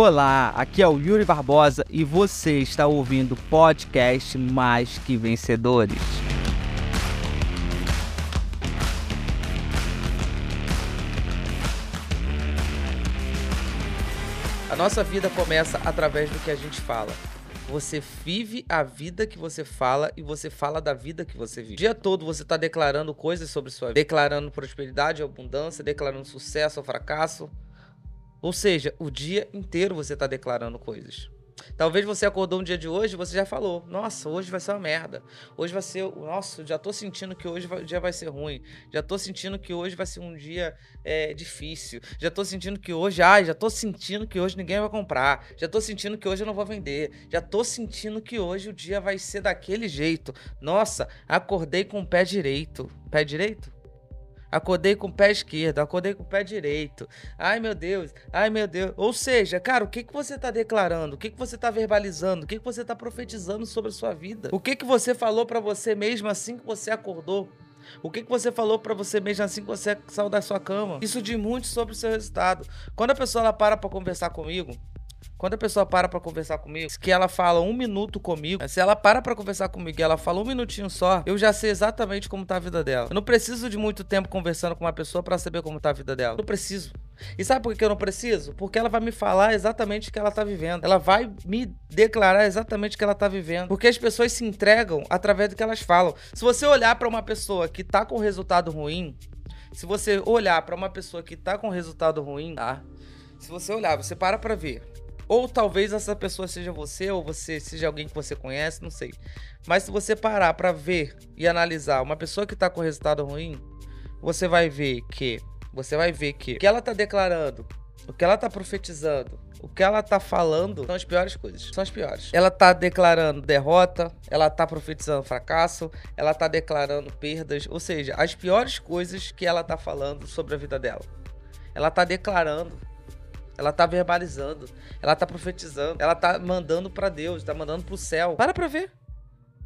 Olá, aqui é o Yuri Barbosa e você está ouvindo o podcast Mais Que Vencedores. A nossa vida começa através do que a gente fala. Você vive a vida que você fala e você fala da vida que você vive. O dia todo você está declarando coisas sobre sua vida, declarando prosperidade, abundância, declarando sucesso ou fracasso. Ou seja, o dia inteiro você está declarando coisas. Talvez você acordou um dia de hoje e você já falou: Nossa, hoje vai ser uma merda. Hoje vai ser. Nossa, já tô sentindo que hoje o dia vai ser ruim. Já tô sentindo que hoje vai ser um dia é, difícil. Já tô sentindo que hoje. Ai, já tô sentindo que hoje ninguém vai comprar. Já tô sentindo que hoje eu não vou vender. Já tô sentindo que hoje o dia vai ser daquele jeito. Nossa, acordei com o pé direito. Pé direito? Acordei com o pé esquerdo, acordei com o pé direito. Ai, meu Deus, ai, meu Deus. Ou seja, cara, o que, que você está declarando? O que, que você está verbalizando? O que, que você está profetizando sobre a sua vida? O que, que você falou para você mesmo assim que você acordou? O que, que você falou para você mesmo assim que você saiu da sua cama? Isso diz muito sobre o seu resultado. Quando a pessoa ela para para conversar comigo, quando a pessoa para pra conversar comigo, que ela fala um minuto comigo, se ela para pra conversar comigo e ela fala um minutinho só, eu já sei exatamente como tá a vida dela. Eu não preciso de muito tempo conversando com uma pessoa para saber como tá a vida dela. Não preciso. E sabe por que eu não preciso? Porque ela vai me falar exatamente o que ela tá vivendo. Ela vai me declarar exatamente o que ela tá vivendo. Porque as pessoas se entregam através do que elas falam. Se você olhar para uma pessoa que tá com resultado ruim, se você olhar para uma pessoa que tá com resultado ruim, tá? Se você olhar, você para pra ver ou talvez essa pessoa seja você, ou você seja alguém que você conhece, não sei. Mas se você parar para ver e analisar uma pessoa que tá com resultado ruim, você vai ver que você vai ver que o que ela tá declarando, o que ela tá profetizando, o que ela tá falando são as piores coisas. São as piores. Ela tá declarando derrota, ela tá profetizando fracasso, ela tá declarando perdas, ou seja, as piores coisas que ela tá falando sobre a vida dela. Ela tá declarando ela tá verbalizando, ela tá profetizando, ela tá mandando para Deus, tá mandando pro céu. Para pra ver.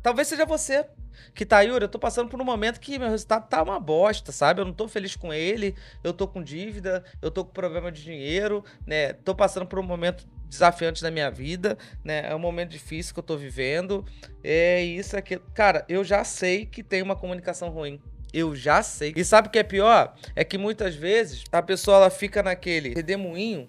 Talvez seja você que tá, Yuri, eu tô passando por um momento que meu resultado tá uma bosta, sabe? Eu não tô feliz com ele, eu tô com dívida, eu tô com problema de dinheiro, né? Tô passando por um momento desafiante na minha vida, né? É um momento difícil que eu tô vivendo. É isso aqui. Cara, eu já sei que tem uma comunicação ruim. Eu já sei. E sabe o que é pior? É que muitas vezes a pessoa ela fica naquele redemoinho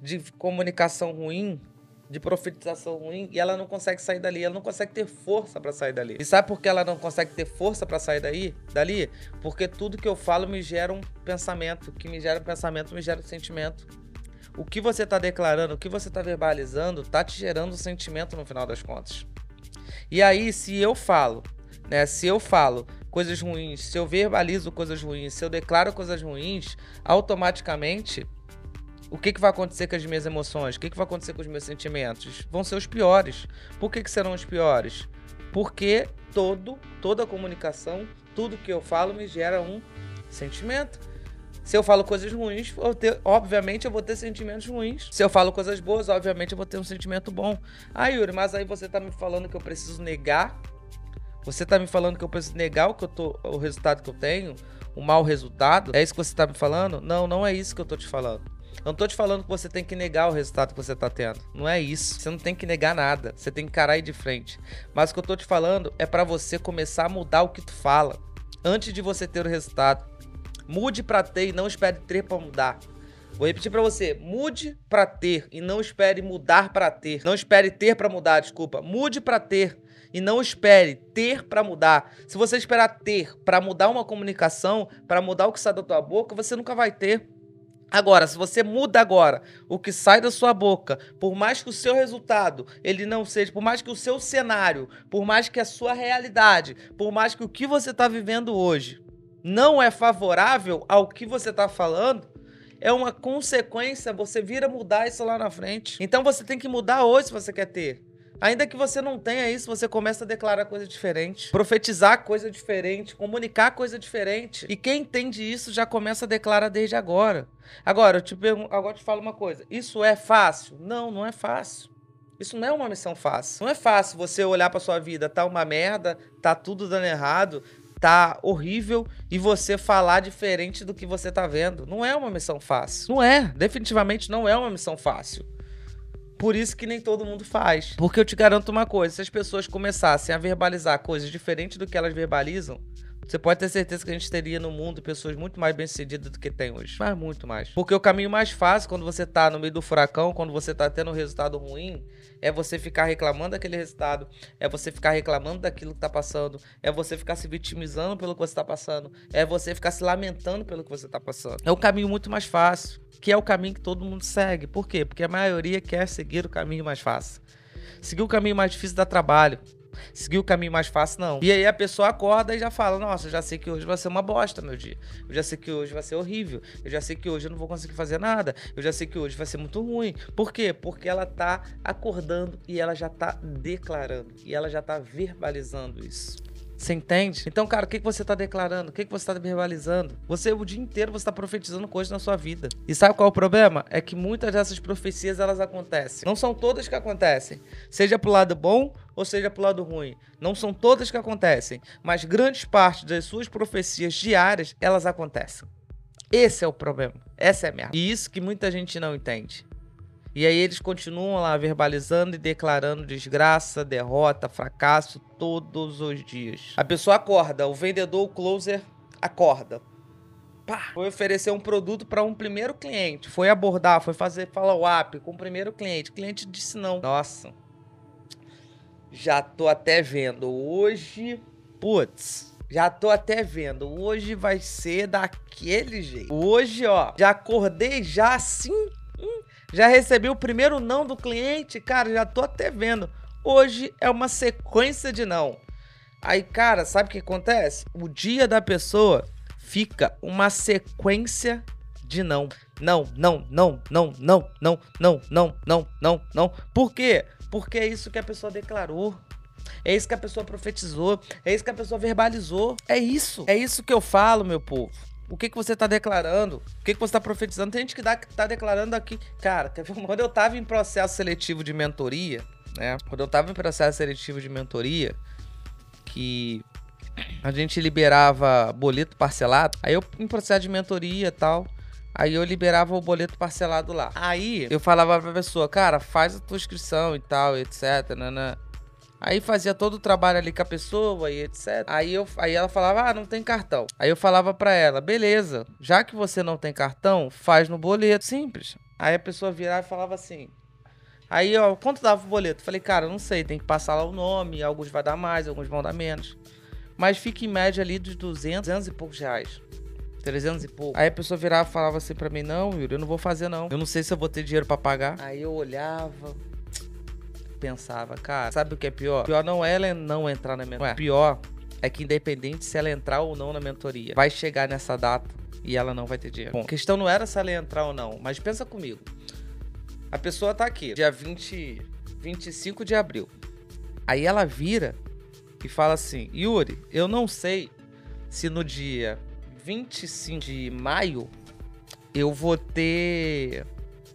de comunicação ruim, de profetização ruim, e ela não consegue sair dali, ela não consegue ter força para sair dali. E sabe por que ela não consegue ter força para sair daí, dali? Porque tudo que eu falo me gera um pensamento, que me gera um pensamento, me gera um sentimento. O que você está declarando, o que você está verbalizando, está te gerando um sentimento no final das contas. E aí, se eu falo, né, se eu falo coisas ruins, se eu verbalizo coisas ruins, se eu declaro coisas ruins, automaticamente o que, que vai acontecer com as minhas emoções? O que, que vai acontecer com os meus sentimentos? Vão ser os piores. Por que, que serão os piores? Porque todo, toda comunicação, tudo que eu falo me gera um sentimento. Se eu falo coisas ruins, eu ter, obviamente eu vou ter sentimentos ruins. Se eu falo coisas boas, obviamente eu vou ter um sentimento bom. Ah, Yuri, mas aí você tá me falando que eu preciso negar? Você tá me falando que eu preciso negar o, que eu tô, o resultado que eu tenho? O mau resultado? É isso que você tá me falando? Não, não é isso que eu tô te falando. Eu não tô te falando que você tem que negar o resultado que você tá tendo. Não é isso. Você não tem que negar nada. Você tem que encarar de frente. Mas o que eu tô te falando é para você começar a mudar o que tu fala antes de você ter o resultado. Mude para ter e não espere ter para mudar. Vou repetir para você: mude para ter e não espere mudar para ter. Não espere ter para mudar, desculpa. Mude para ter e não espere ter para mudar. Se você esperar ter para mudar uma comunicação, para mudar o que sai da tua boca, você nunca vai ter. Agora, se você muda agora o que sai da sua boca, por mais que o seu resultado ele não seja, por mais que o seu cenário, por mais que a sua realidade, por mais que o que você está vivendo hoje não é favorável ao que você está falando, é uma consequência você vir a mudar isso lá na frente. Então você tem que mudar hoje se você quer ter. Ainda que você não tenha isso, você começa a declarar coisa diferente, profetizar coisa diferente, comunicar coisa diferente. E quem entende isso já começa a declarar desde agora. Agora, eu te pergunto, agora eu te falo uma coisa. Isso é fácil? Não, não é fácil. Isso não é uma missão fácil. Não é fácil você olhar para sua vida, tá uma merda, tá tudo dando errado, tá horrível e você falar diferente do que você tá vendo. Não é uma missão fácil. Não é, definitivamente não é uma missão fácil. Por isso que nem todo mundo faz. Porque eu te garanto uma coisa: se as pessoas começassem a verbalizar coisas diferentes do que elas verbalizam, você pode ter certeza que a gente teria no mundo pessoas muito mais bem-sucedidas do que tem hoje. Mas muito mais. Porque o caminho mais fácil quando você tá no meio do furacão, quando você tá tendo um resultado ruim, é você ficar reclamando daquele resultado, é você ficar reclamando daquilo que tá passando, é você ficar se vitimizando pelo que você tá passando, é você ficar se lamentando pelo que você tá passando. É o caminho muito mais fácil, que é o caminho que todo mundo segue. Por quê? Porque a maioria quer seguir o caminho mais fácil. Seguir o caminho mais difícil dá trabalho seguir o caminho mais fácil, não. E aí a pessoa acorda e já fala: Nossa, eu já sei que hoje vai ser uma bosta, meu dia. Eu já sei que hoje vai ser horrível. Eu já sei que hoje eu não vou conseguir fazer nada. Eu já sei que hoje vai ser muito ruim. Por quê? Porque ela tá acordando e ela já tá declarando. E ela já tá verbalizando isso. Você entende? Então, cara, o que, que você está declarando? O que, que você está verbalizando? Você, o dia inteiro, você está profetizando coisas na sua vida. E sabe qual é o problema? É que muitas dessas profecias, elas acontecem. Não são todas que acontecem. Seja pro lado bom ou seja pro lado ruim. Não são todas que acontecem. Mas grandes partes das suas profecias diárias, elas acontecem. Esse é o problema. Essa é a merda. E isso que muita gente não entende. E aí eles continuam lá verbalizando e declarando desgraça, derrota, fracasso todos os dias. A pessoa acorda, o vendedor, o closer, acorda. Pá, foi oferecer um produto para um primeiro cliente, foi abordar, foi fazer follow-up com o primeiro cliente. O cliente disse não. Nossa, já tô até vendo. Hoje, putz, já tô até vendo. Hoje vai ser daquele jeito. Hoje, ó, já acordei já assim já recebi o primeiro não do cliente, cara, já tô até vendo. Hoje é uma sequência de não. Aí, cara, sabe o que acontece? O dia da pessoa fica uma sequência de não. Não, não, não, não, não, não, não, não, não, não, não. Por quê? Porque é isso que a pessoa declarou. É isso que a pessoa profetizou. É isso que a pessoa verbalizou. É isso. É isso que eu falo, meu povo. O que, que você está declarando? O que, que você está profetizando? Tem gente que está declarando aqui. Cara, quando eu estava em processo seletivo de mentoria, né? Quando eu estava em processo seletivo de mentoria, que a gente liberava boleto parcelado, aí eu em processo de mentoria e tal. Aí eu liberava o boleto parcelado lá. Aí eu falava pra pessoa, cara, faz a tua inscrição e tal, etc. Aí fazia todo o trabalho ali com a pessoa e etc. Aí, eu, aí ela falava, ah, não tem cartão. Aí eu falava para ela, beleza, já que você não tem cartão, faz no boleto. Simples. Aí a pessoa virava e falava assim. Aí, ó, quanto dava o boleto? Falei, cara, não sei, tem que passar lá o nome, alguns vai dar mais, alguns vão dar menos. Mas fica em média ali dos 200, 200 e poucos reais. 300 e pouco. Aí a pessoa virava e falava assim pra mim: Não, Yuri, eu não vou fazer não. Eu não sei se eu vou ter dinheiro para pagar. Aí eu olhava, pensava, cara, sabe o que é pior? Pior não é ela não entrar na mentoria. Pior é que independente se ela entrar ou não na mentoria, vai chegar nessa data e ela não vai ter dinheiro. Bom, a questão não era se ela entrar ou não, mas pensa comigo. A pessoa tá aqui, dia 20, 25 de abril. Aí ela vira e fala assim: Yuri, eu não sei se no dia 25 de maio eu vou ter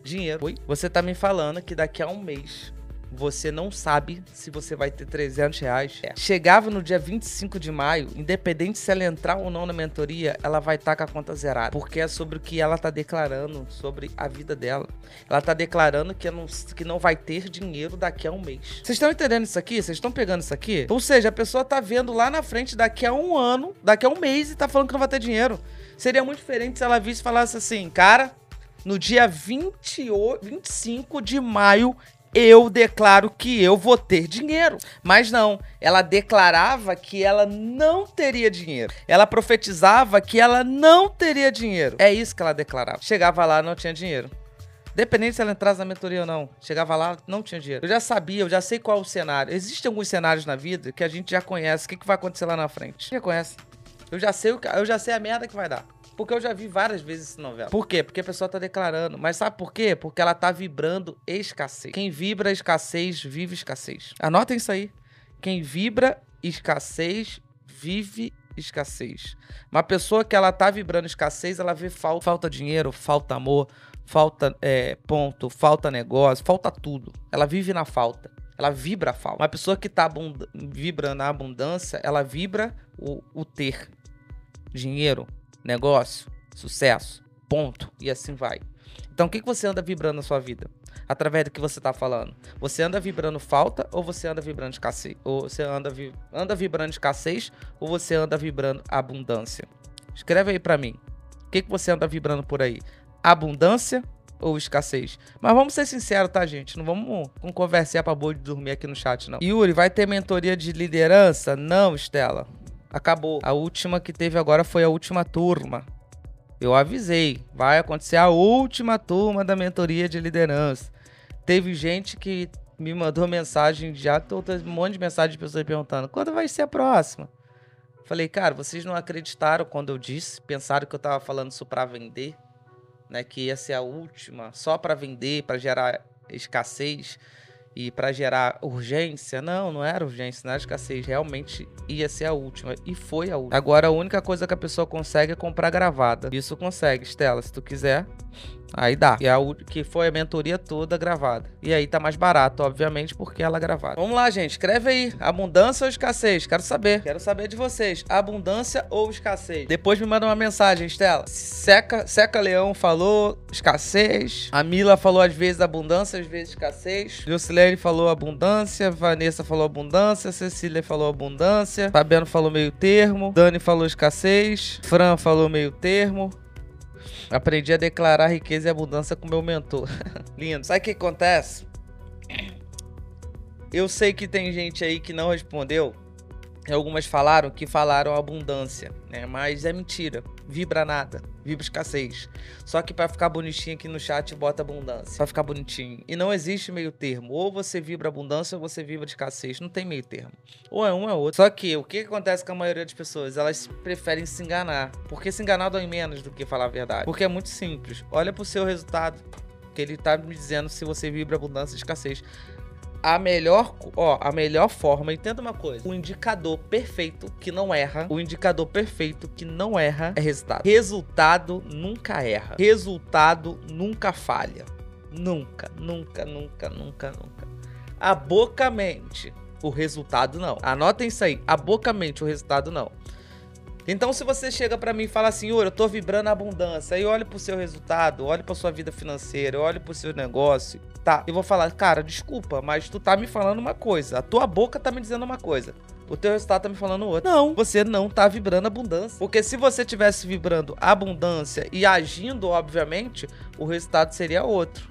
dinheiro. Oi? Você tá me falando que daqui a um mês você não sabe se você vai ter 300 reais. É. Chegava no dia 25 de maio, independente se ela entrar ou não na mentoria, ela vai estar tá com a conta zerada. Porque é sobre o que ela está declarando, sobre a vida dela. Ela está declarando que não, que não vai ter dinheiro daqui a um mês. Vocês estão entendendo isso aqui? Vocês estão pegando isso aqui? Ou seja, a pessoa está vendo lá na frente daqui a um ano, daqui a um mês e está falando que não vai ter dinheiro. Seria muito diferente se ela visse e falasse assim, cara, no dia 28, 25 de maio eu declaro que eu vou ter dinheiro. Mas não, ela declarava que ela não teria dinheiro. Ela profetizava que ela não teria dinheiro. É isso que ela declarava. Chegava lá, não tinha dinheiro. Dependente se ela entrasse na mentoria ou não. Chegava lá, não tinha dinheiro. Eu já sabia, eu já sei qual é o cenário. Existem alguns cenários na vida que a gente já conhece. O que, que vai acontecer lá na frente? Já conhece. Eu já sei, eu já sei a merda que vai dar. Porque eu já vi várias vezes essa novela. Por quê? Porque a pessoa tá declarando. Mas sabe por quê? Porque ela tá vibrando escassez. Quem vibra escassez, vive escassez. Anotem isso aí. Quem vibra escassez, vive escassez. Uma pessoa que ela tá vibrando escassez, ela vê falta, falta dinheiro, falta amor, falta é, ponto, falta negócio, falta tudo. Ela vive na falta. Ela vibra a falta. Uma pessoa que tá vibra na abundância, ela vibra o, o ter dinheiro, negócio, sucesso, ponto. E assim vai. Então, o que, que você anda vibrando na sua vida? Através do que você está falando. Você anda vibrando falta ou você anda vibrando escassez? Ou você anda, vi anda vibrando escassez ou você anda vibrando abundância? Escreve aí para mim. O que, que você anda vibrando por aí? Abundância ou escassez? Mas vamos ser sinceros, tá, gente? Não vamos com conversar pra boa de dormir aqui no chat, não. Yuri, vai ter mentoria de liderança? Não, Estela. Acabou. A última que teve agora foi a última turma. Eu avisei, vai acontecer a última turma da mentoria de liderança. Teve gente que me mandou mensagem, já um monte de mensagem de pessoas perguntando: quando vai ser a próxima? Falei, cara, vocês não acreditaram quando eu disse, pensaram que eu tava falando isso para vender, né, que ia ser a última, só para vender, para gerar escassez e para gerar urgência. Não, não era urgência, não era escassez. Realmente ia ser a última. E foi a última. Agora a única coisa que a pessoa consegue é comprar gravada. Isso consegue, Estela. Se tu quiser, Aí dá. E a, que foi a mentoria toda gravada. E aí tá mais barato, obviamente, porque ela é gravada. Vamos lá, gente. Escreve aí. Abundância ou escassez? Quero saber. Quero saber de vocês. Abundância ou escassez? Depois me manda uma mensagem, Estela. Seca, Seca Leão falou escassez. A Mila falou às vezes abundância, às vezes escassez. Lucilene falou abundância. Vanessa falou abundância. Cecília falou abundância. Fabiano falou meio termo. Dani falou escassez. Fran falou meio termo. Aprendi a declarar riqueza e abundância com meu mentor. Lindo. Sabe o que acontece? Eu sei que tem gente aí que não respondeu. Algumas falaram que falaram abundância, né? Mas é mentira. Vibra nada. Vibra escassez. Só que para ficar bonitinho aqui no chat, bota abundância. Pra ficar bonitinho. E não existe meio termo. Ou você vibra abundância ou você vibra escassez. Não tem meio termo. Ou é um ou é outro. Só que o que acontece com a maioria das pessoas? Elas preferem se enganar. Porque se enganar dói menos do que falar a verdade. Porque é muito simples. Olha pro seu resultado. Que ele tá me dizendo se você vibra abundância ou escassez a melhor, ó, a melhor forma, entenda uma coisa, o indicador perfeito que não erra, o indicador perfeito que não erra é resultado. Resultado nunca erra. Resultado nunca falha. Nunca, nunca, nunca, nunca, nunca. A boca mente, o resultado não. Anotem isso aí, a boca mente, o resultado não. Então, se você chega para mim e fala assim, eu tô vibrando abundância, aí olha pro seu resultado, olha pra sua vida financeira, olha pro seu negócio, tá? Eu vou falar, cara, desculpa, mas tu tá me falando uma coisa, a tua boca tá me dizendo uma coisa. O teu resultado tá me falando outra. Não, você não tá vibrando abundância. Porque se você tivesse vibrando abundância e agindo, obviamente, o resultado seria outro.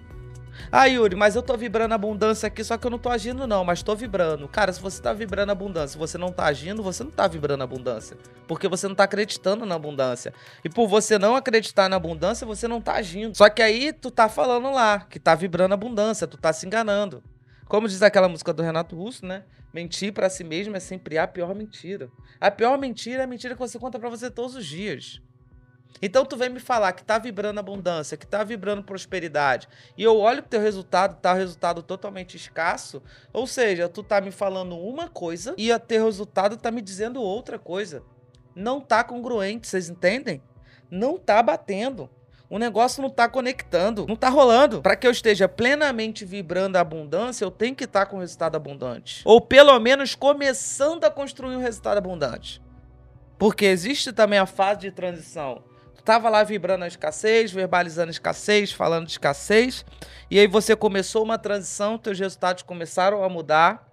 Ah, Yuri, mas eu tô vibrando abundância aqui, só que eu não tô agindo, não, mas tô vibrando. Cara, se você tá vibrando abundância, você não tá agindo, você não tá vibrando abundância. Porque você não tá acreditando na abundância. E por você não acreditar na abundância, você não tá agindo. Só que aí tu tá falando lá que tá vibrando abundância, tu tá se enganando. Como diz aquela música do Renato Russo, né? Mentir para si mesmo é sempre a pior mentira. A pior mentira é a mentira que você conta para você todos os dias. Então tu vem me falar que tá vibrando abundância, que tá vibrando prosperidade, e eu olho pro teu resultado, tá um resultado totalmente escasso, ou seja, tu tá me falando uma coisa e o teu resultado tá me dizendo outra coisa. Não tá congruente, vocês entendem? Não tá batendo. O negócio não tá conectando, não tá rolando. Para que eu esteja plenamente vibrando a abundância, eu tenho que estar tá com resultado abundante. Ou pelo menos começando a construir um resultado abundante. Porque existe também a fase de transição tava lá vibrando a escassez, verbalizando a escassez, falando de escassez, e aí você começou uma transição, teus resultados começaram a mudar,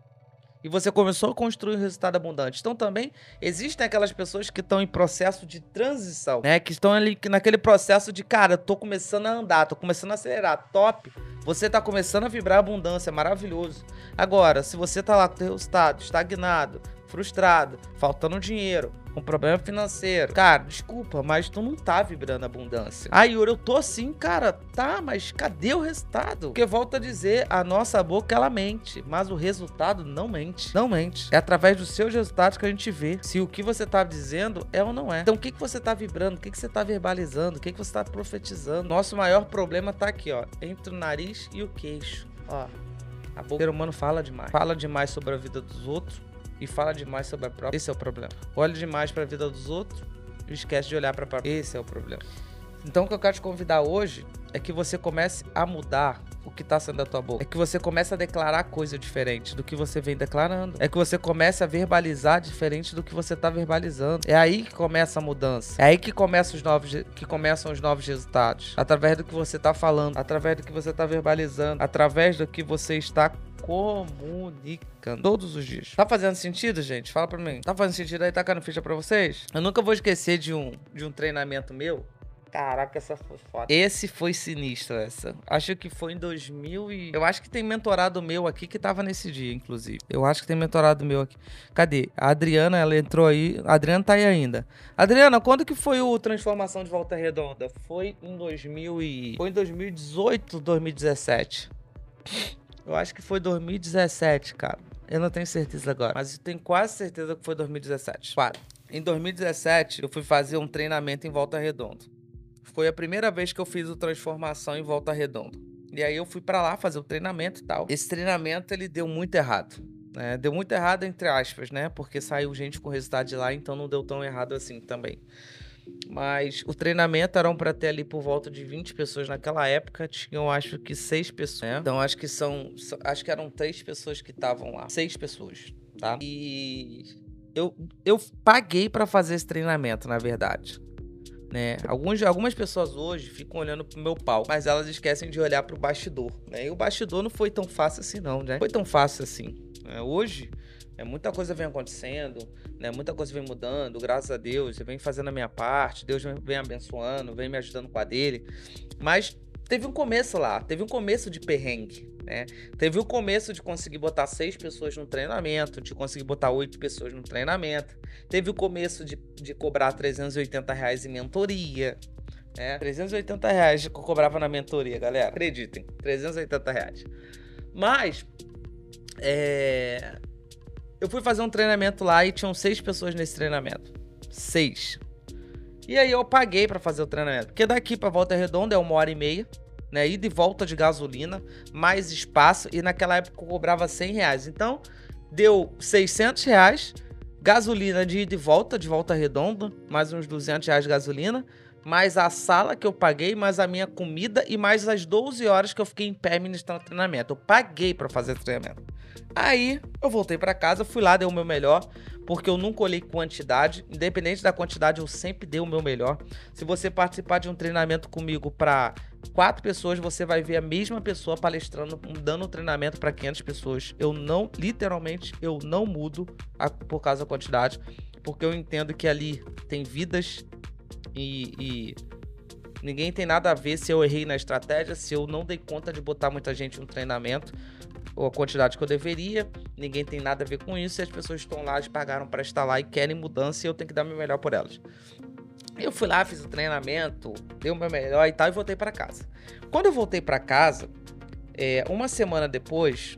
e você começou a construir um resultado abundante. Então também existem aquelas pessoas que estão em processo de transição, né? Que estão ali naquele processo de, cara, tô começando a andar, tô começando a acelerar, top. Você tá começando a vibrar abundância, maravilhoso. Agora, se você tá lá com o resultado estagnado, frustrado, faltando dinheiro, com problema financeiro. Cara, desculpa, mas tu não tá vibrando abundância. Aí, Yuri, eu tô assim, cara, tá, mas cadê o resultado? Porque volta a dizer, a nossa boca ela mente, mas o resultado não mente. Não mente. É através dos seus resultados que a gente vê se o que você tá dizendo é ou não é. Então, o que, que você tá vibrando? O que, que você tá verbalizando? O que, que você tá profetizando? Nosso maior problema tá aqui, ó, entre o nariz e o queixo. Ó, a boca. O ser humano fala demais. Fala demais sobre a vida dos outros e fala demais sobre a própria. Esse é o problema. Olha demais para a vida dos outros e esquece de olhar para a Esse é o problema. Então o que eu quero te convidar hoje é que você comece a mudar o que tá saindo da tua boca. É que você começa a declarar coisa diferente do que você vem declarando. É que você começa a verbalizar diferente do que você tá verbalizando. É aí que começa a mudança. É aí que começa os novos que começam os novos resultados. Através do que você tá falando, através do que você tá verbalizando, através do que você está comunicando todos os dias. Tá fazendo sentido, gente? Fala pra mim. Tá fazendo sentido aí? Caindo ficha pra vocês? Eu nunca vou esquecer de um, de um treinamento meu Caraca, essa foi foda. Esse foi sinistro, essa. Acho que foi em 2000 e... Eu acho que tem mentorado meu aqui que tava nesse dia, inclusive. Eu acho que tem mentorado meu aqui. Cadê? A Adriana, ela entrou aí. A Adriana tá aí ainda. Adriana, quando que foi o Transformação de Volta Redonda? Foi em 2000 e... Foi em 2018, 2017. Eu acho que foi 2017, cara. Eu não tenho certeza agora, mas eu tenho quase certeza que foi 2017. Claro. Em 2017, eu fui fazer um treinamento em Volta Redonda. Foi a primeira vez que eu fiz o transformação em Volta Redonda. E aí eu fui para lá fazer o treinamento e tal. Esse treinamento ele deu muito errado. Né? Deu muito errado entre aspas, né? Porque saiu gente com resultado de lá, então não deu tão errado assim também. Mas o treinamento eram para ter ali por volta de 20 pessoas naquela época, tinham acho que seis pessoas. Né? Então acho que são, acho que eram três pessoas que estavam lá, seis pessoas, tá? E eu, eu paguei para fazer esse treinamento, na verdade. Né? Alguns, algumas pessoas hoje ficam olhando pro meu pau, mas elas esquecem de olhar pro bastidor. Né? E o bastidor não foi tão fácil assim, não, né? Foi tão fácil assim. Né? Hoje, é, muita coisa vem acontecendo, né? Muita coisa vem mudando, graças a Deus. Eu venho fazendo a minha parte, Deus vem abençoando, vem me ajudando com a dele. Mas teve um começo lá, teve um começo de perrengue, né? Teve o começo de conseguir botar seis pessoas no treinamento, de conseguir botar oito pessoas no treinamento. Teve o começo de, de cobrar 380 reais em mentoria. Né? 380 reais que eu cobrava na mentoria, galera. Acreditem, 380 reais. Mas, é, eu fui fazer um treinamento lá e tinham seis pessoas nesse treinamento. Seis. E aí eu paguei para fazer o treinamento. Porque daqui para Volta Redonda é uma hora e meia, né? Ida e volta de gasolina, mais espaço. E naquela época eu cobrava 100 reais. Então, deu 600 reais. Gasolina de ida e volta, de Volta Redonda. Mais uns 200 reais de gasolina. Mais a sala que eu paguei, mais a minha comida e mais as 12 horas que eu fiquei em pé ministrando treinamento. Eu paguei para fazer treinamento. Aí eu voltei para casa, fui lá, dei o meu melhor, porque eu nunca olhei quantidade, independente da quantidade, eu sempre dei o meu melhor. Se você participar de um treinamento comigo para quatro pessoas, você vai ver a mesma pessoa palestrando, dando um treinamento para 500 pessoas. Eu não, literalmente, eu não mudo a, por causa da quantidade, porque eu entendo que ali tem vidas e, e ninguém tem nada a ver se eu errei na estratégia, se eu não dei conta de botar muita gente no treinamento a quantidade que eu deveria, ninguém tem nada a ver com isso, e as pessoas estão lá, pagaram para estar lá e querem mudança e eu tenho que dar meu melhor por elas. Eu fui lá, fiz o treinamento, dei o meu melhor e tal, e voltei para casa. Quando eu voltei para casa, é, uma semana depois,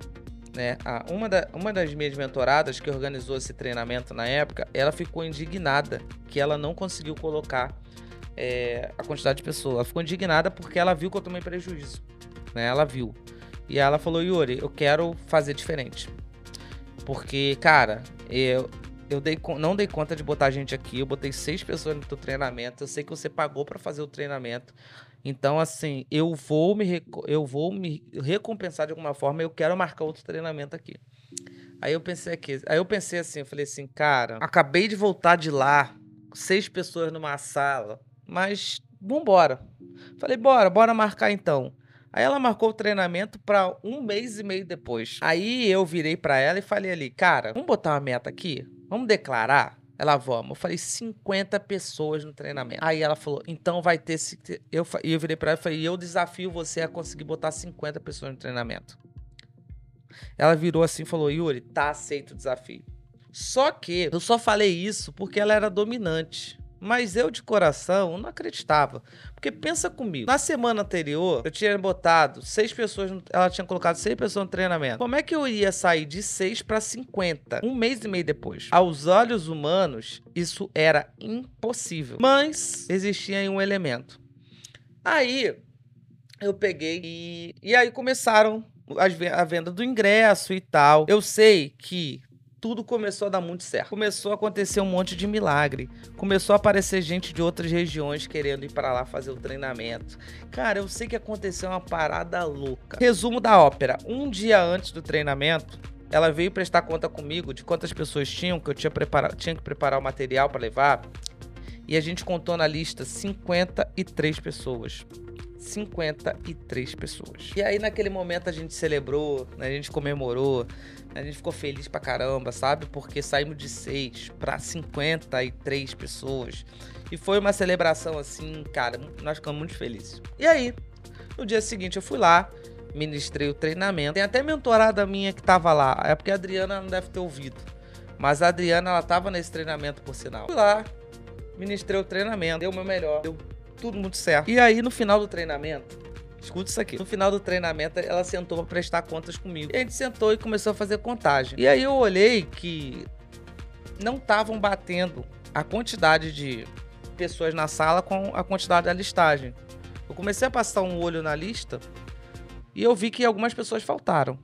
né, a, uma, da, uma das minhas mentoradas que organizou esse treinamento na época, ela ficou indignada que ela não conseguiu colocar é, a quantidade de pessoas. Ela ficou indignada porque ela viu que eu tomei prejuízo. Né? Ela viu. E ela falou, Yuri, eu quero fazer diferente. Porque, cara, eu, eu dei, não dei conta de botar gente aqui. Eu botei seis pessoas no teu treinamento. Eu sei que você pagou para fazer o treinamento. Então, assim, eu vou me eu vou me recompensar de alguma forma. Eu quero marcar outro treinamento aqui. Aí eu pensei aqui, aí eu pensei assim, eu falei assim, cara, acabei de voltar de lá, seis pessoas numa sala, mas vambora. Falei, bora, bora marcar então. Aí ela marcou o treinamento para um mês e meio depois. Aí eu virei para ela e falei ali, cara, vamos botar uma meta aqui? Vamos declarar? Ela, vamos. Eu falei, 50 pessoas no treinamento. Aí ela falou, então vai ter. Eu, eu virei pra ela e falei, eu desafio você a conseguir botar 50 pessoas no treinamento. Ela virou assim e falou, Yuri, tá aceito o desafio. Só que eu só falei isso porque ela era dominante. Mas eu, de coração, não acreditava. Porque pensa comigo. Na semana anterior, eu tinha botado seis pessoas. No... Ela tinha colocado seis pessoas no treinamento. Como é que eu iria sair de seis para 50? Um mês e meio depois. Aos olhos humanos, isso era impossível. Mas existia aí um elemento. Aí eu peguei e. E aí começaram a venda do ingresso e tal. Eu sei que tudo começou a dar muito certo. Começou a acontecer um monte de milagre. Começou a aparecer gente de outras regiões querendo ir para lá fazer o treinamento. Cara, eu sei que aconteceu uma parada louca. Resumo da ópera: um dia antes do treinamento, ela veio prestar conta comigo de quantas pessoas tinham, que eu tinha, preparado, tinha que preparar o material para levar. E a gente contou na lista 53 pessoas. 53 pessoas. E aí, naquele momento, a gente celebrou, né? a gente comemorou, a gente ficou feliz pra caramba, sabe? Porque saímos de 6 para 53 pessoas. E foi uma celebração assim, cara, nós ficamos muito felizes. E aí, no dia seguinte, eu fui lá, ministrei o treinamento. Tem até mentorada minha que tava lá. É porque a Adriana não deve ter ouvido. Mas a Adriana, ela tava nesse treinamento, por sinal. Fui lá, ministrei o treinamento, deu o meu melhor, deu tudo muito certo. E aí, no final do treinamento, escuta isso aqui. No final do treinamento, ela sentou pra prestar contas comigo. E a gente sentou e começou a fazer contagem. E aí eu olhei que não estavam batendo a quantidade de pessoas na sala com a quantidade da listagem. Eu comecei a passar um olho na lista e eu vi que algumas pessoas faltaram.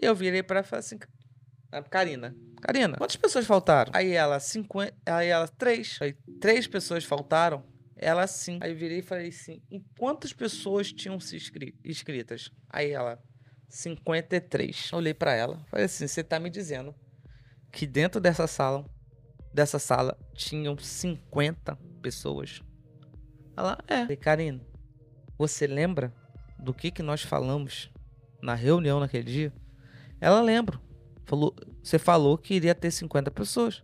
Eu virei para falar assim, Karina, Karina, quantas pessoas faltaram? Aí ela, 50, aí ela, três. Aí, três pessoas faltaram. Ela sim. Aí eu virei e falei assim: em quantas pessoas tinham se inscritas? Aí ela, 53. Eu olhei para ela, falei assim: você tá me dizendo que dentro dessa sala, dessa sala, tinham 50 pessoas? Ela, é. Falei, Karina, você lembra do que, que nós falamos na reunião naquele dia? Ela lembra. Falou, você falou que iria ter 50 pessoas.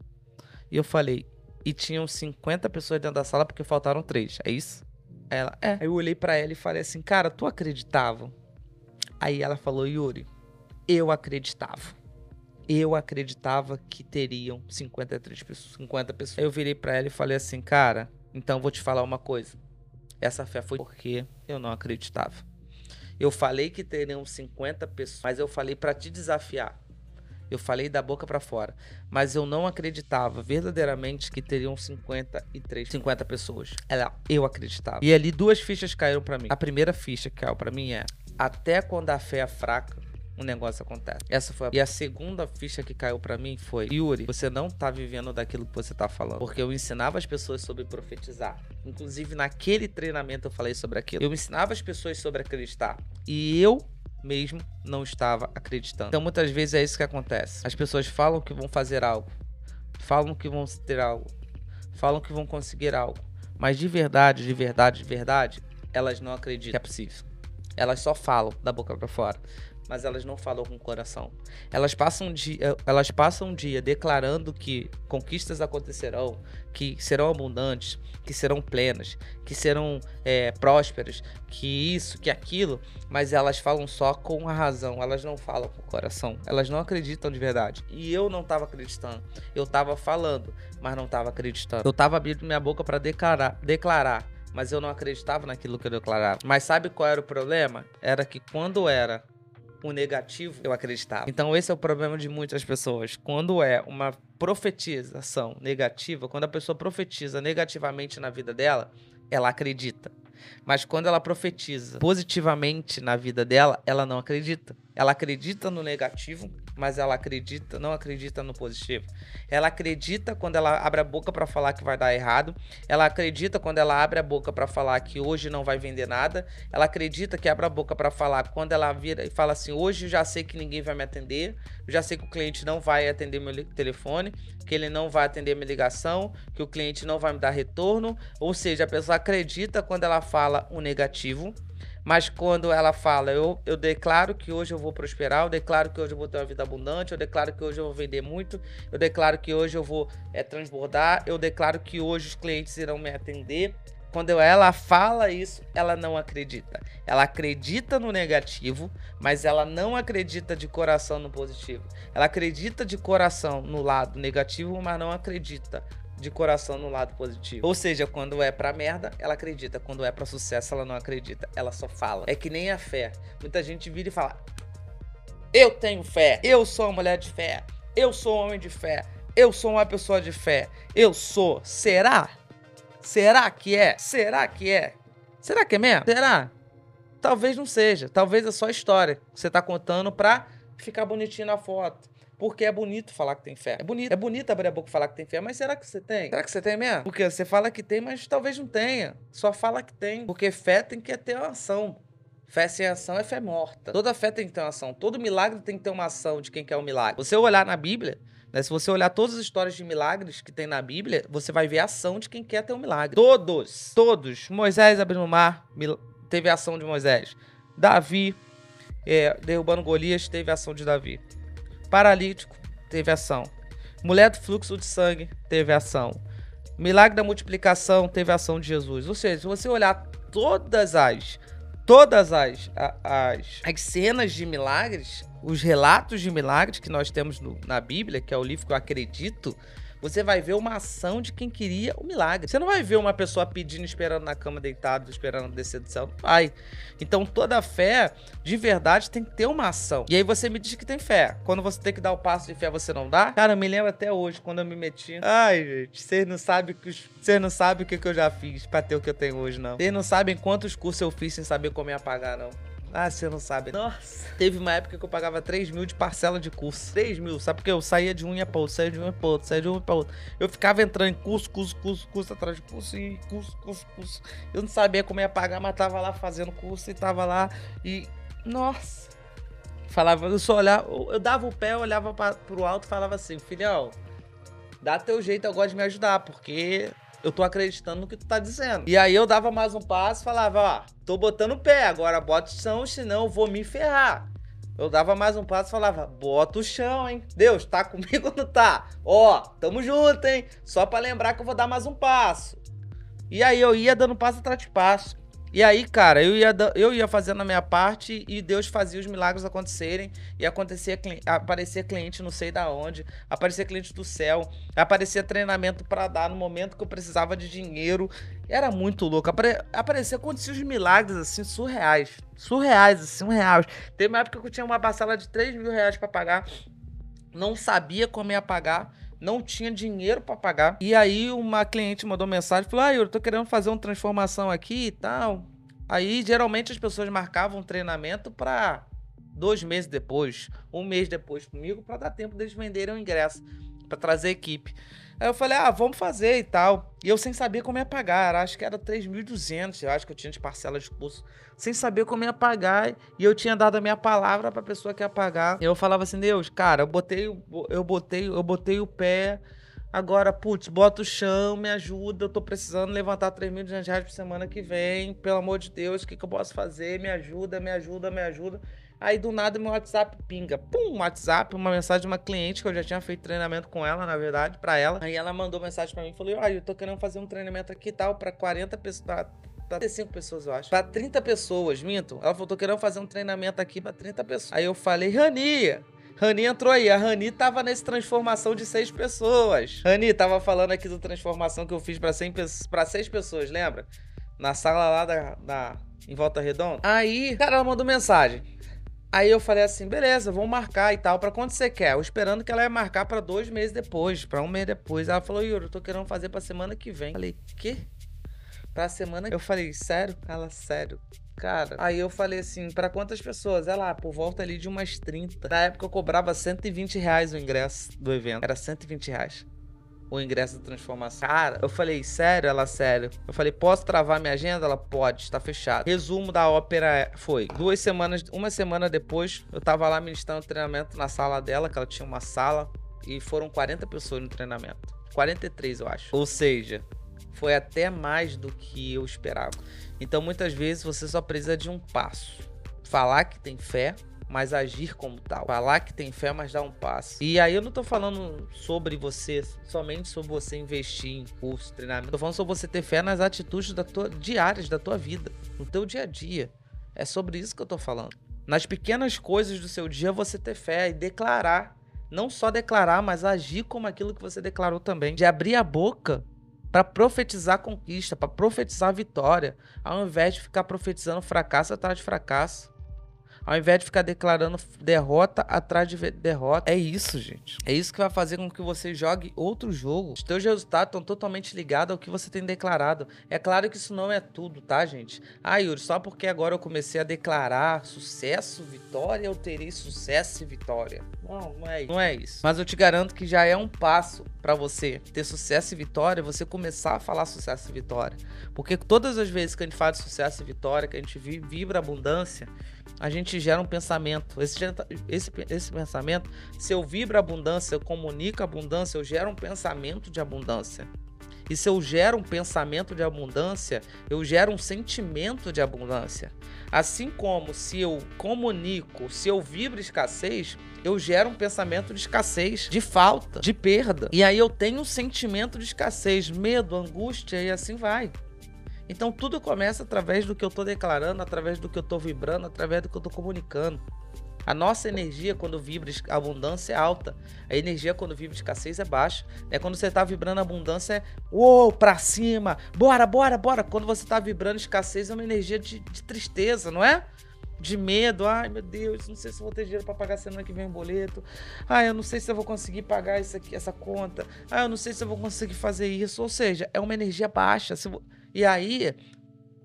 E eu falei, e tinham 50 pessoas dentro da sala porque faltaram três. É isso? Ela, é. Aí eu olhei para ela e falei assim, cara, tu acreditava? Aí ela falou, Yuri, eu acreditava. Eu acreditava que teriam 53 pessoas, 50 pessoas. Aí eu virei para ela e falei assim, cara, então vou te falar uma coisa. Essa fé foi porque eu não acreditava. Eu falei que teriam 50 pessoas, mas eu falei para te desafiar. Eu falei da boca para fora, mas eu não acreditava verdadeiramente que teriam 53, 50 pessoas. Ela, eu acreditava. E ali duas fichas caíram para mim. A primeira ficha que caiu para mim é: até quando a fé é fraca, um negócio acontece. Essa foi a... E a segunda ficha que caiu para mim foi: Yuri, você não tá vivendo daquilo que você tá falando. Porque eu ensinava as pessoas sobre profetizar. Inclusive, naquele treinamento eu falei sobre aquilo. Eu ensinava as pessoas sobre acreditar. E eu mesmo não estava acreditando. Então muitas vezes é isso que acontece. As pessoas falam que vão fazer algo, falam que vão ter algo, falam que vão conseguir algo, mas de verdade, de verdade, de verdade, elas não acreditam que é possível. Elas só falam da boca para fora mas elas não falam com o coração. Elas passam, dia, elas passam um dia declarando que conquistas acontecerão, que serão abundantes, que serão plenas, que serão é, prósperas, que isso, que aquilo, mas elas falam só com a razão, elas não falam com o coração, elas não acreditam de verdade. E eu não estava acreditando, eu estava falando, mas não estava acreditando. Eu estava abrindo minha boca para declarar, declarar, mas eu não acreditava naquilo que eu declarava. Mas sabe qual era o problema? Era que quando era o negativo, eu acreditava. Então esse é o problema de muitas pessoas. Quando é uma profetização negativa, quando a pessoa profetiza negativamente na vida dela, ela acredita. Mas quando ela profetiza positivamente na vida dela, ela não acredita. Ela acredita no negativo, mas ela acredita, não acredita no positivo. Ela acredita quando ela abre a boca para falar que vai dar errado. Ela acredita quando ela abre a boca para falar que hoje não vai vender nada. Ela acredita que abre a boca para falar quando ela vira e fala assim: "Hoje já sei que ninguém vai me atender. Já sei que o cliente não vai atender meu telefone, que ele não vai atender minha ligação, que o cliente não vai me dar retorno". Ou seja, a pessoa acredita quando ela fala o negativo mas quando ela fala, eu, eu declaro que hoje eu vou prosperar, eu declaro que hoje eu vou ter uma vida abundante, eu declaro que hoje eu vou vender muito, eu declaro que hoje eu vou é, transbordar, eu declaro que hoje os clientes irão me atender. Quando ela fala isso, ela não acredita. Ela acredita no negativo, mas ela não acredita de coração no positivo. Ela acredita de coração no lado negativo, mas não acredita de coração no lado positivo. Ou seja, quando é pra merda, ela acredita. Quando é pra sucesso, ela não acredita. Ela só fala. É que nem a fé. Muita gente vira e fala: Eu tenho fé. Eu sou uma mulher de fé. Eu sou um homem de fé. Eu sou uma pessoa de fé. Eu sou. Será? Será que é? Será que é? Será que é mesmo? Será? Talvez não seja. Talvez é só história que você tá contando pra ficar bonitinho na foto Porque é bonito falar que tem fé. É bonito. É bonito abrir a boca e falar que tem fé. Mas será que você tem? Será que você tem mesmo? Porque você fala que tem, mas talvez não tenha. Só fala que tem. Porque fé tem que ter uma ação. Fé sem ação é fé morta. Toda fé tem que ter uma ação. Todo milagre tem que ter uma ação de quem quer o milagre. Você olhar na Bíblia, né, se você olhar todas as histórias de milagres que tem na Bíblia, você vai ver a ação de quem quer ter um milagre. Todos, todos. Moisés abrindo o mar, teve a ação de Moisés. Davi, é, derrubando Golias, teve ação de Davi. Paralítico, teve ação. Mulher do fluxo de sangue, teve ação. Milagre da multiplicação, teve ação de Jesus. Ou seja, se você olhar todas as todas as, as, as cenas de milagres, os relatos de milagres que nós temos no, na Bíblia, que é o livro que eu acredito, você vai ver uma ação de quem queria o milagre. Você não vai ver uma pessoa pedindo, esperando na cama deitado, esperando descer do céu. Não vai. Então toda fé, de verdade, tem que ter uma ação. E aí você me diz que tem fé. Quando você tem que dar o passo de fé, você não dá? Cara, eu me lembro até hoje, quando eu me meti. Ai, gente, vocês não sabem que Vocês não sabem o que, que eu já fiz pra ter o que eu tenho hoje, não. Vocês não sabem quantos cursos eu fiz sem saber como ia pagar, não. Ah, você não sabe. Nossa. Teve uma época que eu pagava 3 mil de parcela de curso. 3 mil, sabe? Porque eu saía de um ia pra outro, saía de um ia pra outro, saía de um ia pra outro. Eu ficava entrando em curso, curso, curso, curso atrás de curso e curso, curso, curso. Eu não sabia como ia pagar, mas tava lá fazendo curso e tava lá e. Nossa. Falava, eu só olhava, eu dava o pé, olhava pra, pro alto e falava assim, filhão, dá teu jeito agora de me ajudar, porque eu tô acreditando no que tu tá dizendo. E aí eu dava mais um passo falava, ó, tô botando o pé, agora bota o chão, senão eu vou me ferrar. Eu dava mais um passo e falava, bota o chão, hein? Deus, tá comigo ou não tá? Ó, tamo junto, hein? Só pra lembrar que eu vou dar mais um passo. E aí eu ia dando passo atrás de passo. E aí, cara, eu ia, eu ia fazendo a minha parte e Deus fazia os milagres acontecerem. E acontecia, aparecia cliente não sei da onde, aparecia cliente do céu, aparecia treinamento para dar no momento que eu precisava de dinheiro. Era muito louco. Apare, aparecia, acontecia os milagres assim, surreais. Surreais, assim, surreais. Teve uma época que eu tinha uma parcela de 3 mil reais para pagar. Não sabia como ia pagar não tinha dinheiro para pagar. E aí uma cliente mandou mensagem, falou: "Ah, eu tô querendo fazer uma transformação aqui e tal". Aí geralmente as pessoas marcavam treinamento para dois meses depois, um mês depois comigo, para dar tempo deles venderem o ingresso, para trazer equipe. Aí eu falei, ah, vamos fazer e tal. E eu sem saber como ia pagar, acho que era 3.200, eu acho que eu tinha de parcela de curso, sem saber como ia pagar. E eu tinha dado a minha palavra para a pessoa que ia pagar. Eu falava assim, Deus, cara, eu botei, eu botei, eu botei o pé. Agora, putz, bota o chão, me ajuda. Eu tô precisando levantar 3.200 reais por semana que vem. Pelo amor de Deus, o que, que eu posso fazer? Me ajuda, me ajuda, me ajuda. Aí do nada meu WhatsApp pinga. Pum, WhatsApp, uma mensagem de uma cliente que eu já tinha feito treinamento com ela, na verdade, para ela. Aí ela mandou mensagem para mim e falou: Olha, eu tô querendo fazer um treinamento aqui e tal, para 40 pessoas. Pra, pra 35 pessoas, eu acho. Pra 30 pessoas, minto. Ela falou: tô querendo fazer um treinamento aqui pra 30 pessoas. Aí eu falei, Rani, Rani entrou aí. A Rani tava nessa transformação de seis pessoas. Rani tava falando aqui do transformação que eu fiz pra, 100, pra seis pessoas, lembra? Na sala lá da, da em Volta Redonda. Aí, cara, ela mandou mensagem. Aí eu falei assim, beleza, vamos marcar e tal. Pra quando você quer? Eu esperando que ela ia marcar pra dois meses depois, pra um mês depois. Ela falou, Yuri, eu tô querendo fazer pra semana que vem. Eu falei, quê? Pra semana? Eu falei, sério? Ela, sério. Cara, aí eu falei assim, para quantas pessoas? Ela, por volta ali de umas 30. Na época eu cobrava 120 reais o ingresso do evento. Era 120 reais o ingresso da transformação. Cara, eu falei, sério? Ela, sério. Eu falei, posso travar minha agenda? Ela, pode, está fechado. Resumo da ópera foi, duas semanas, uma semana depois, eu tava lá ministrando treinamento na sala dela, que ela tinha uma sala, e foram 40 pessoas no treinamento. 43, eu acho. Ou seja, foi até mais do que eu esperava. Então, muitas vezes, você só precisa de um passo. Falar que tem fé, mas agir como tal. Falar que tem fé, mas dar um passo. E aí eu não tô falando sobre você, somente sobre você investir em curso, treinamento. Tô falando sobre você ter fé nas atitudes da tua, diárias da tua vida, no teu dia a dia. É sobre isso que eu tô falando. Nas pequenas coisas do seu dia, você ter fé e declarar. Não só declarar, mas agir como aquilo que você declarou também. De abrir a boca para profetizar conquista, para profetizar vitória, ao invés de ficar profetizando fracasso atrás de fracasso Ao invés de ficar declarando derrota atrás de derrota. É isso, gente. É isso que vai fazer com que você jogue outro jogo. Os teus resultados estão totalmente ligados ao que você tem declarado. É claro que isso não é tudo, tá, gente? Ah, Yuri, só porque agora eu comecei a declarar sucesso, vitória, eu terei sucesso e vitória. Não, não é isso. Não é isso. Mas eu te garanto que já é um passo para você ter sucesso e vitória, você começar a falar sucesso e vitória. Porque todas as vezes que a gente fala de sucesso e vitória, que a gente vibra abundância, a gente gera um pensamento. Esse, esse, esse pensamento, se eu vibro abundância, eu comunico abundância, eu gero um pensamento de abundância. E se eu gero um pensamento de abundância, eu gero um sentimento de abundância. Assim como se eu comunico, se eu vibro escassez, eu gero um pensamento de escassez, de falta, de perda. E aí eu tenho um sentimento de escassez, medo, angústia e assim vai. Então tudo começa através do que eu estou declarando, através do que eu estou vibrando, através do que eu estou comunicando. A nossa energia quando vibra abundância é alta. A energia quando vibra escassez é baixa. É quando você está vibrando abundância é uou, pra cima, bora, bora, bora. Quando você está vibrando escassez é uma energia de, de, tristeza, não é? De medo, ai meu Deus, não sei se vou ter dinheiro para pagar semana que vem o boleto. Ai, eu não sei se eu vou conseguir pagar isso aqui, essa conta. Ai, eu não sei se eu vou conseguir fazer isso. Ou seja, é uma energia baixa. E aí,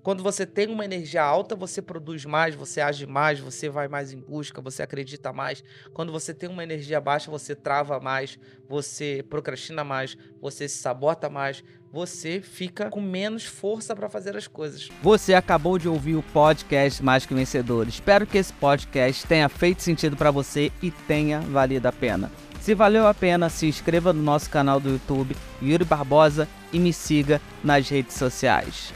quando você tem uma energia alta, você produz mais, você age mais, você vai mais em busca, você acredita mais. Quando você tem uma energia baixa, você trava mais, você procrastina mais, você se sabota mais, você fica com menos força para fazer as coisas. Você acabou de ouvir o podcast Mais que Vencedor. Espero que esse podcast tenha feito sentido para você e tenha valido a pena. Se valeu a pena, se inscreva no nosso canal do YouTube, Yuri Barbosa, e me siga nas redes sociais.